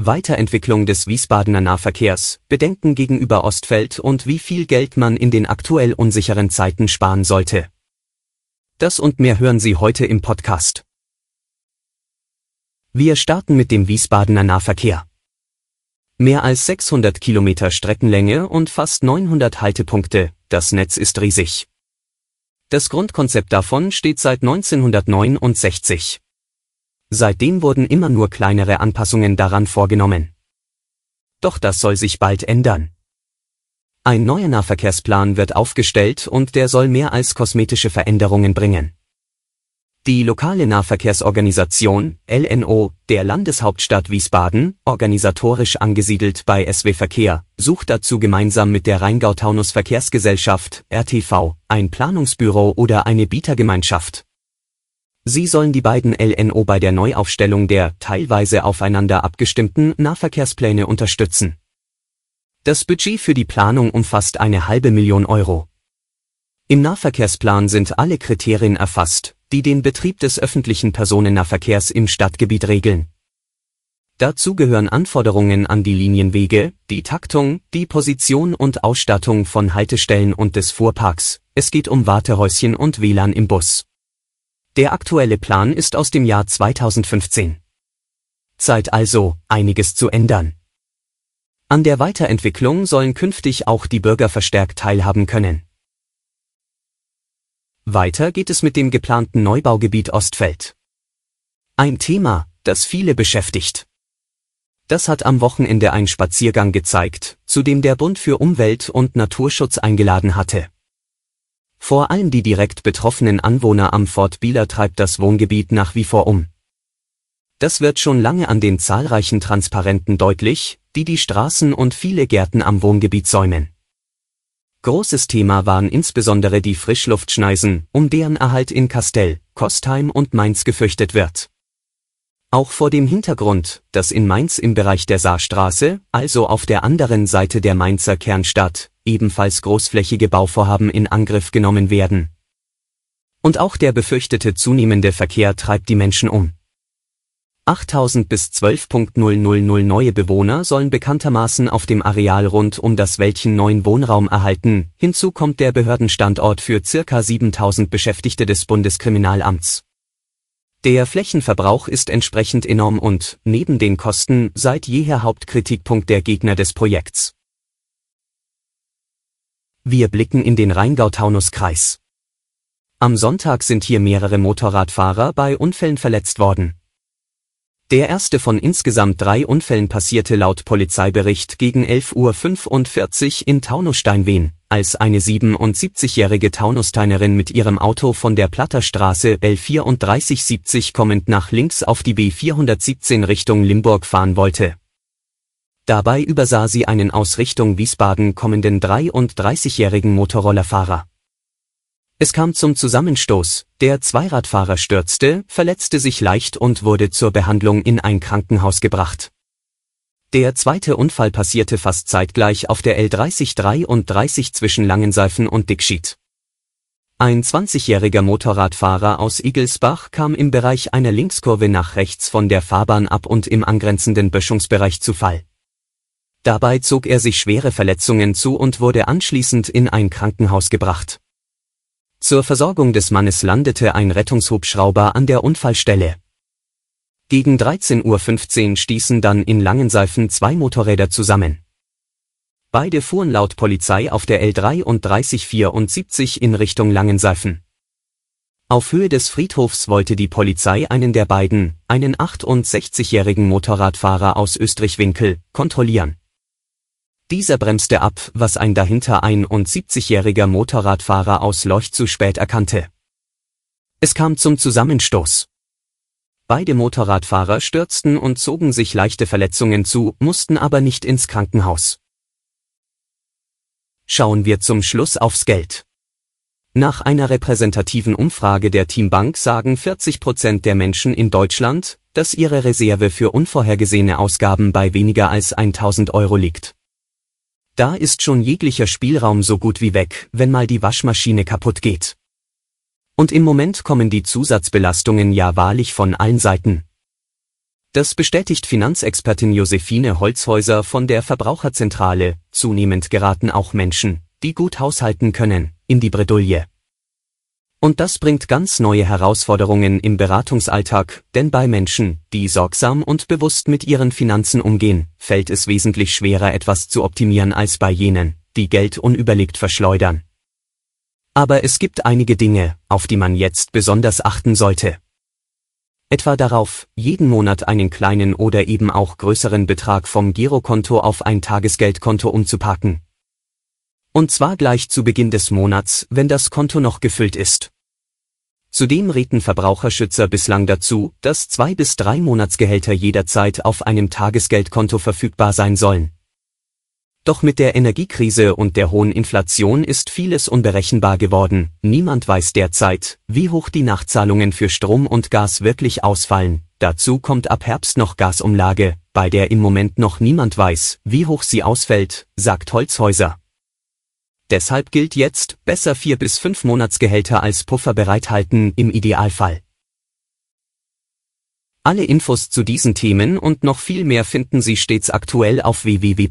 Weiterentwicklung des Wiesbadener Nahverkehrs, Bedenken gegenüber Ostfeld und wie viel Geld man in den aktuell unsicheren Zeiten sparen sollte. Das und mehr hören Sie heute im Podcast. Wir starten mit dem Wiesbadener Nahverkehr. Mehr als 600 Kilometer Streckenlänge und fast 900 Haltepunkte, das Netz ist riesig. Das Grundkonzept davon steht seit 1969. Seitdem wurden immer nur kleinere Anpassungen daran vorgenommen. Doch das soll sich bald ändern. Ein neuer Nahverkehrsplan wird aufgestellt und der soll mehr als kosmetische Veränderungen bringen. Die lokale Nahverkehrsorganisation, LNO, der Landeshauptstadt Wiesbaden, organisatorisch angesiedelt bei SW Verkehr, sucht dazu gemeinsam mit der Rheingau-Taunus Verkehrsgesellschaft, RTV, ein Planungsbüro oder eine Bietergemeinschaft. Sie sollen die beiden LNO bei der Neuaufstellung der teilweise aufeinander abgestimmten Nahverkehrspläne unterstützen. Das Budget für die Planung umfasst eine halbe Million Euro. Im Nahverkehrsplan sind alle Kriterien erfasst, die den Betrieb des öffentlichen Personennahverkehrs im Stadtgebiet regeln. Dazu gehören Anforderungen an die Linienwege, die Taktung, die Position und Ausstattung von Haltestellen und des Fuhrparks. Es geht um Wartehäuschen und WLAN im Bus. Der aktuelle Plan ist aus dem Jahr 2015. Zeit also, einiges zu ändern. An der Weiterentwicklung sollen künftig auch die Bürger verstärkt teilhaben können. Weiter geht es mit dem geplanten Neubaugebiet Ostfeld. Ein Thema, das viele beschäftigt. Das hat am Wochenende ein Spaziergang gezeigt, zu dem der Bund für Umwelt und Naturschutz eingeladen hatte. Vor allem die direkt betroffenen Anwohner am Fort Bieler treibt das Wohngebiet nach wie vor um. Das wird schon lange an den zahlreichen Transparenten deutlich, die die Straßen und viele Gärten am Wohngebiet säumen. Großes Thema waren insbesondere die Frischluftschneisen, um deren Erhalt in Kastell, Kostheim und Mainz gefürchtet wird. Auch vor dem Hintergrund, dass in Mainz im Bereich der Saarstraße, also auf der anderen Seite der Mainzer Kernstadt, ebenfalls großflächige Bauvorhaben in Angriff genommen werden. Und auch der befürchtete zunehmende Verkehr treibt die Menschen um. 8000 bis 12.000 neue Bewohner sollen bekanntermaßen auf dem Areal rund um das Wäldchen neuen Wohnraum erhalten, hinzu kommt der Behördenstandort für circa 7000 Beschäftigte des Bundeskriminalamts. Der Flächenverbrauch ist entsprechend enorm und, neben den Kosten, seit jeher Hauptkritikpunkt der Gegner des Projekts. Wir blicken in den Rheingau-Taunus-Kreis. Am Sonntag sind hier mehrere Motorradfahrer bei Unfällen verletzt worden. Der erste von insgesamt drei Unfällen passierte laut Polizeibericht gegen 11.45 Uhr in Taunussteinwehen, als eine 77-jährige Taunusteinerin mit ihrem Auto von der Platterstraße L3470 kommend nach links auf die B417 Richtung Limburg fahren wollte. Dabei übersah sie einen aus Richtung Wiesbaden kommenden 33-jährigen Motorrollerfahrer. Es kam zum Zusammenstoß, der Zweiradfahrer stürzte, verletzte sich leicht und wurde zur Behandlung in ein Krankenhaus gebracht. Der zweite Unfall passierte fast zeitgleich auf der L3033 zwischen Langenseifen und Dickschied. Ein 20-jähriger Motorradfahrer aus Igelsbach kam im Bereich einer Linkskurve nach rechts von der Fahrbahn ab und im angrenzenden Böschungsbereich zu Fall. Dabei zog er sich schwere Verletzungen zu und wurde anschließend in ein Krankenhaus gebracht. Zur Versorgung des Mannes landete ein Rettungshubschrauber an der Unfallstelle. Gegen 13.15 Uhr stießen dann in Langenseifen zwei Motorräder zusammen. Beide fuhren laut Polizei auf der L3374 in Richtung Langenseifen. Auf Höhe des Friedhofs wollte die Polizei einen der beiden, einen 68-jährigen Motorradfahrer aus Österreich-Winkel, kontrollieren. Dieser bremste ab, was ein dahinter 71-jähriger Motorradfahrer aus Leucht zu spät erkannte. Es kam zum Zusammenstoß. Beide Motorradfahrer stürzten und zogen sich leichte Verletzungen zu, mussten aber nicht ins Krankenhaus. Schauen wir zum Schluss aufs Geld. Nach einer repräsentativen Umfrage der Teambank sagen 40 Prozent der Menschen in Deutschland, dass ihre Reserve für unvorhergesehene Ausgaben bei weniger als 1000 Euro liegt. Da ist schon jeglicher Spielraum so gut wie weg, wenn mal die Waschmaschine kaputt geht. Und im Moment kommen die Zusatzbelastungen ja wahrlich von allen Seiten. Das bestätigt Finanzexpertin Josephine Holzhäuser von der Verbraucherzentrale. Zunehmend geraten auch Menschen, die gut haushalten können, in die Bredouille. Und das bringt ganz neue Herausforderungen im Beratungsalltag, denn bei Menschen, die sorgsam und bewusst mit ihren Finanzen umgehen, fällt es wesentlich schwerer etwas zu optimieren als bei jenen, die Geld unüberlegt verschleudern. Aber es gibt einige Dinge, auf die man jetzt besonders achten sollte. Etwa darauf, jeden Monat einen kleinen oder eben auch größeren Betrag vom Girokonto auf ein Tagesgeldkonto umzupacken. Und zwar gleich zu Beginn des Monats, wenn das Konto noch gefüllt ist. Zudem rieten Verbraucherschützer bislang dazu, dass zwei bis drei Monatsgehälter jederzeit auf einem Tagesgeldkonto verfügbar sein sollen. Doch mit der Energiekrise und der hohen Inflation ist vieles unberechenbar geworden. Niemand weiß derzeit, wie hoch die Nachzahlungen für Strom und Gas wirklich ausfallen. Dazu kommt ab Herbst noch Gasumlage, bei der im Moment noch niemand weiß, wie hoch sie ausfällt, sagt Holzhäuser. Deshalb gilt jetzt, besser vier bis fünf Monatsgehälter als Puffer bereithalten im Idealfall. Alle Infos zu diesen Themen und noch viel mehr finden Sie stets aktuell auf www